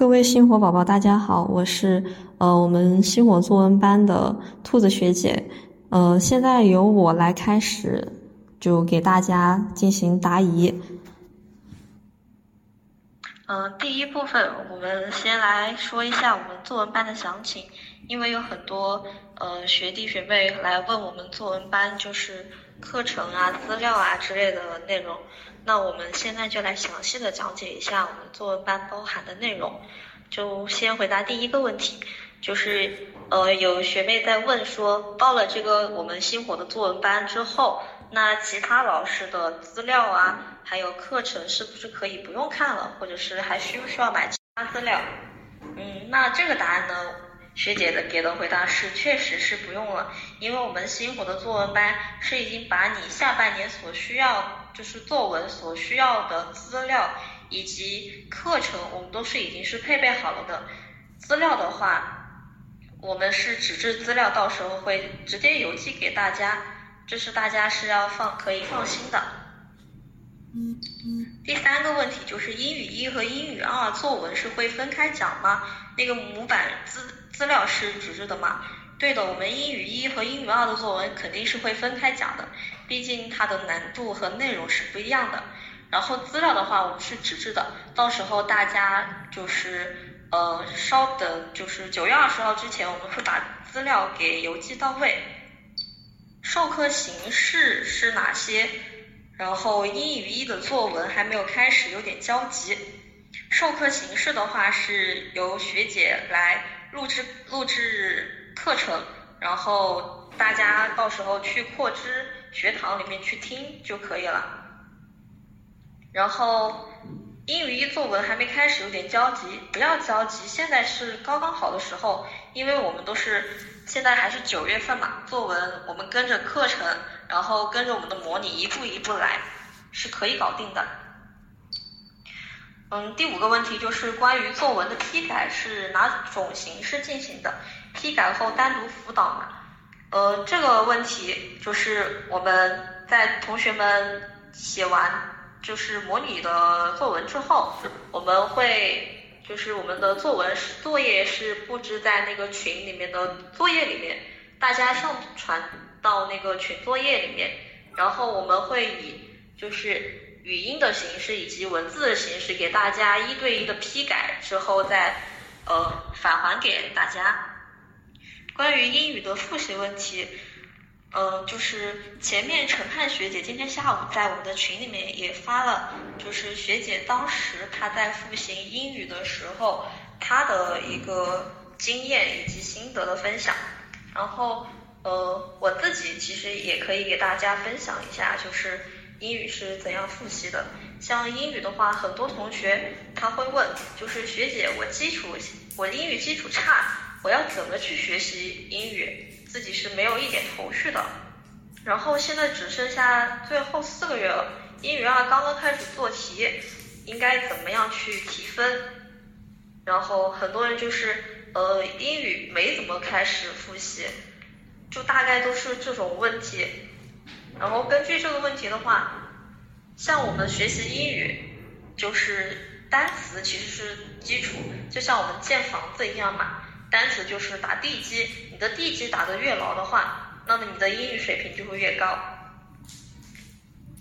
各位星火宝宝，大家好，我是呃我们星火作文班的兔子学姐，呃，现在由我来开始，就给大家进行答疑。嗯，第一部分我们先来说一下我们作文班的详情，因为有很多呃学弟学妹来问我们作文班就是课程啊、资料啊之类的内容。那我们现在就来详细的讲解一下我们作文班包含的内容。就先回答第一个问题，就是呃有学妹在问说，报了这个我们星火的作文班之后，那其他老师的资料啊，还有课程是不是可以不用看了，或者是还需不需要买其他资料？嗯，那这个答案呢，学姐的给的回答是，确实是不用了，因为我们星火的作文班是已经把你下半年所需要。就是作文所需要的资料以及课程，我们都是已经是配备好了的。资料的话，我们是纸质资料，到时候会直接邮寄给大家，这是大家是要放可以放心的。第三个问题就是英语一和英语二作文是会分开讲吗？那个模板资资料是纸质的吗？对的，我们英语一和英语二的作文肯定是会分开讲的，毕竟它的难度和内容是不一样的。然后资料的话，我们是纸质的，到时候大家就是呃稍等，就是九月二十号之前，我们会把资料给邮寄到位。授课形式是哪些？然后英语一的作文还没有开始，有点焦急。授课形式的话，是由学姐来录制录制。课程，然后大家到时候去扩知学堂里面去听就可以了。然后英语一作文还没开始，有点焦急，不要焦急，现在是刚刚好的时候，因为我们都是现在还是九月份嘛，作文我们跟着课程，然后跟着我们的模拟一步一步来，是可以搞定的。嗯，第五个问题就是关于作文的批改是哪种形式进行的？批改后单独辅导嘛？呃，这个问题就是我们在同学们写完就是模拟的作文之后，我们会就是我们的作文是作业是布置在那个群里面的作业里面，大家上传到那个群作业里面，然后我们会以就是语音的形式以及文字的形式给大家一对一的批改之后再呃返还给大家。关于英语的复习问题，嗯，就是前面陈汉学姐今天下午在我们的群里面也发了，就是学姐当时她在复习英语的时候，她的一个经验以及心得的分享。然后，呃，我自己其实也可以给大家分享一下，就是英语是怎样复习的。像英语的话，很多同学他会问，就是学姐，我基础我英语基础差。我要怎么去学习英语？自己是没有一点头绪的。然后现在只剩下最后四个月了，英语二刚刚开始做题，应该怎么样去提分？然后很多人就是呃英语没怎么开始复习，就大概都是这种问题。然后根据这个问题的话，像我们学习英语，就是单词其实是基础，就像我们建房子一样嘛。单词就是打地基，你的地基打得越牢的话，那么你的英语水平就会越高。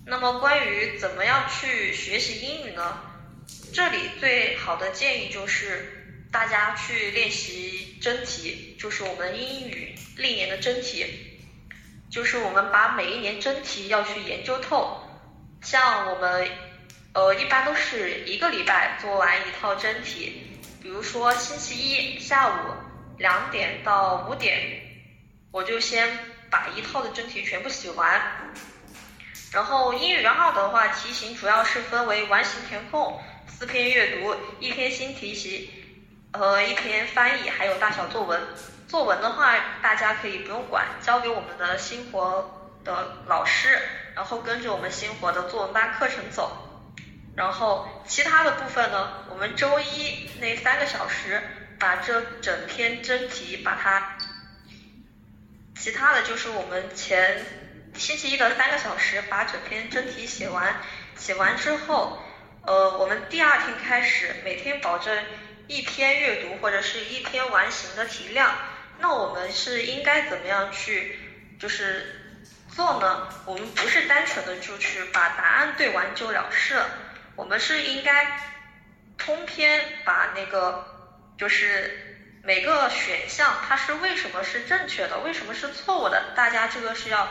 那么关于怎么样去学习英语呢？这里最好的建议就是大家去练习真题，就是我们英语历年的真题，就是我们把每一年真题要去研究透。像我们呃一般都是一个礼拜做完一套真题。比如说星期一下午两点到五点，我就先把一套的真题全部写完。然后英语二的话，题型主要是分为完形填空、四篇阅读、一篇新题型和一篇翻译，还有大小作文。作文的话，大家可以不用管，交给我们的星活的老师，然后跟着我们星活的作文班课程走。然后其他的部分呢，我们周一那三个小时把这整篇真题把它，其他的就是我们前星期一的三个小时把整篇真题写完，写完之后，呃，我们第二天开始每天保证一篇阅读或者是一篇完形的题量，那我们是应该怎么样去就是做呢？我们不是单纯的就去把答案对完就了事了，我们是应该通篇把那个就是每个选项它是为什么是正确的，为什么是错误的，大家这个是要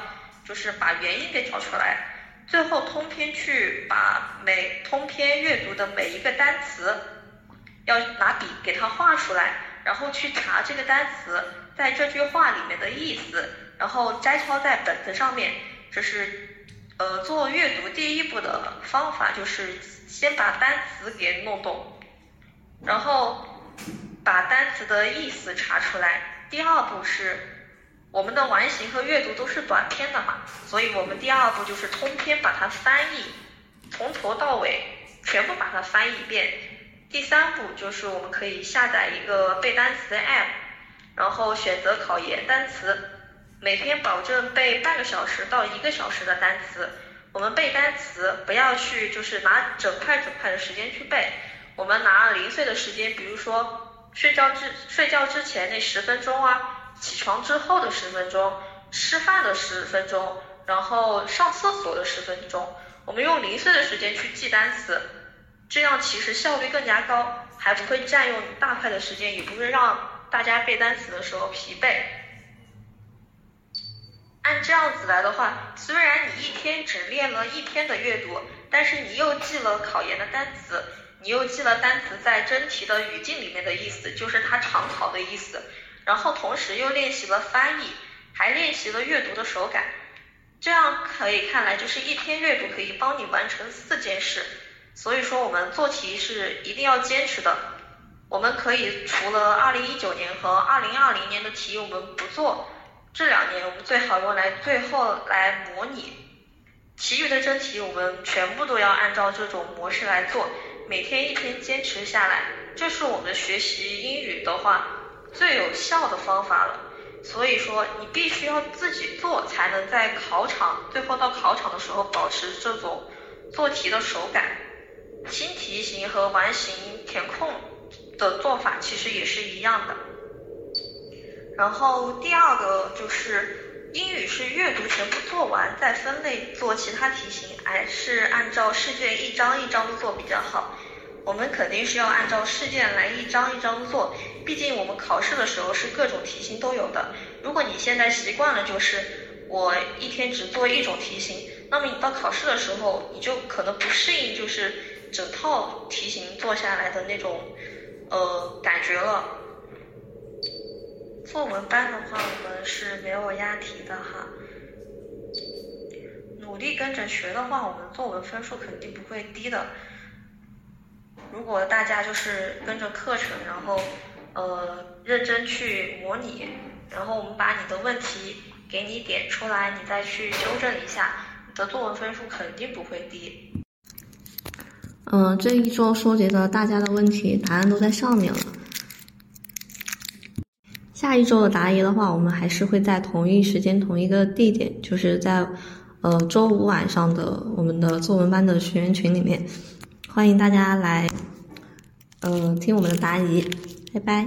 就是把原因给找出来，最后通篇去把每通篇阅读的每一个单词。要拿笔给它画出来，然后去查这个单词在这句话里面的意思，然后摘抄在本子上面。这是呃做阅读第一步的方法，就是先把单词给弄懂，然后把单词的意思查出来。第二步是我们的完形和阅读都是短篇的嘛，所以我们第二步就是通篇把它翻译，从头到尾全部把它翻译一遍。第三步就是我们可以下载一个背单词的 app，然后选择考研单词，每天保证背半个小时到一个小时的单词。我们背单词不要去就是拿整块整块的时间去背，我们拿零碎的时间，比如说睡觉之睡觉之前那十分钟啊，起床之后的十分钟，吃饭的十分钟，然后上厕所的十分钟，我们用零碎的时间去记单词。这样其实效率更加高，还不会占用大块的时间，也不会让大家背单词的时候疲惫。按这样子来的话，虽然你一天只练了一天的阅读，但是你又记了考研的单词，你又记了单词在真题的语境里面的意思，就是它常考的意思，然后同时又练习了翻译，还练习了阅读的手感，这样可以看来就是一天阅读可以帮你完成四件事。所以说，我们做题是一定要坚持的。我们可以除了二零一九年和二零二零年的题我们不做，这两年我们最好用来最后来模拟。其余的真题我们全部都要按照这种模式来做，每天一天坚持下来，这是我们学习英语的话最有效的方法了。所以说，你必须要自己做，才能在考场最后到考场的时候保持这种做题的手感。新题型和完形填空的做法其实也是一样的。然后第二个就是英语是阅读全部做完再分类做其他题型，还是按照试卷一张一张做比较好？我们肯定是要按照试卷来一张一张做，毕竟我们考试的时候是各种题型都有的。如果你现在习惯了就是我一天只做一种题型，那么你到考试的时候你就可能不适应，就是。整套题型做下来的那种，呃，感觉了。作文班的话，我们是没有押题的哈。努力跟着学的话，我们作文分数肯定不会低的。如果大家就是跟着课程，然后呃认真去模拟，然后我们把你的问题给你点出来，你再去纠正一下，你的作文分数肯定不会低。嗯，这一周收集的大家的问题答案都在上面了。下一周的答疑的话，我们还是会在同一时间、同一个地点，就是在呃周五晚上的我们的作文班的学员群里面，欢迎大家来呃听我们的答疑，拜拜。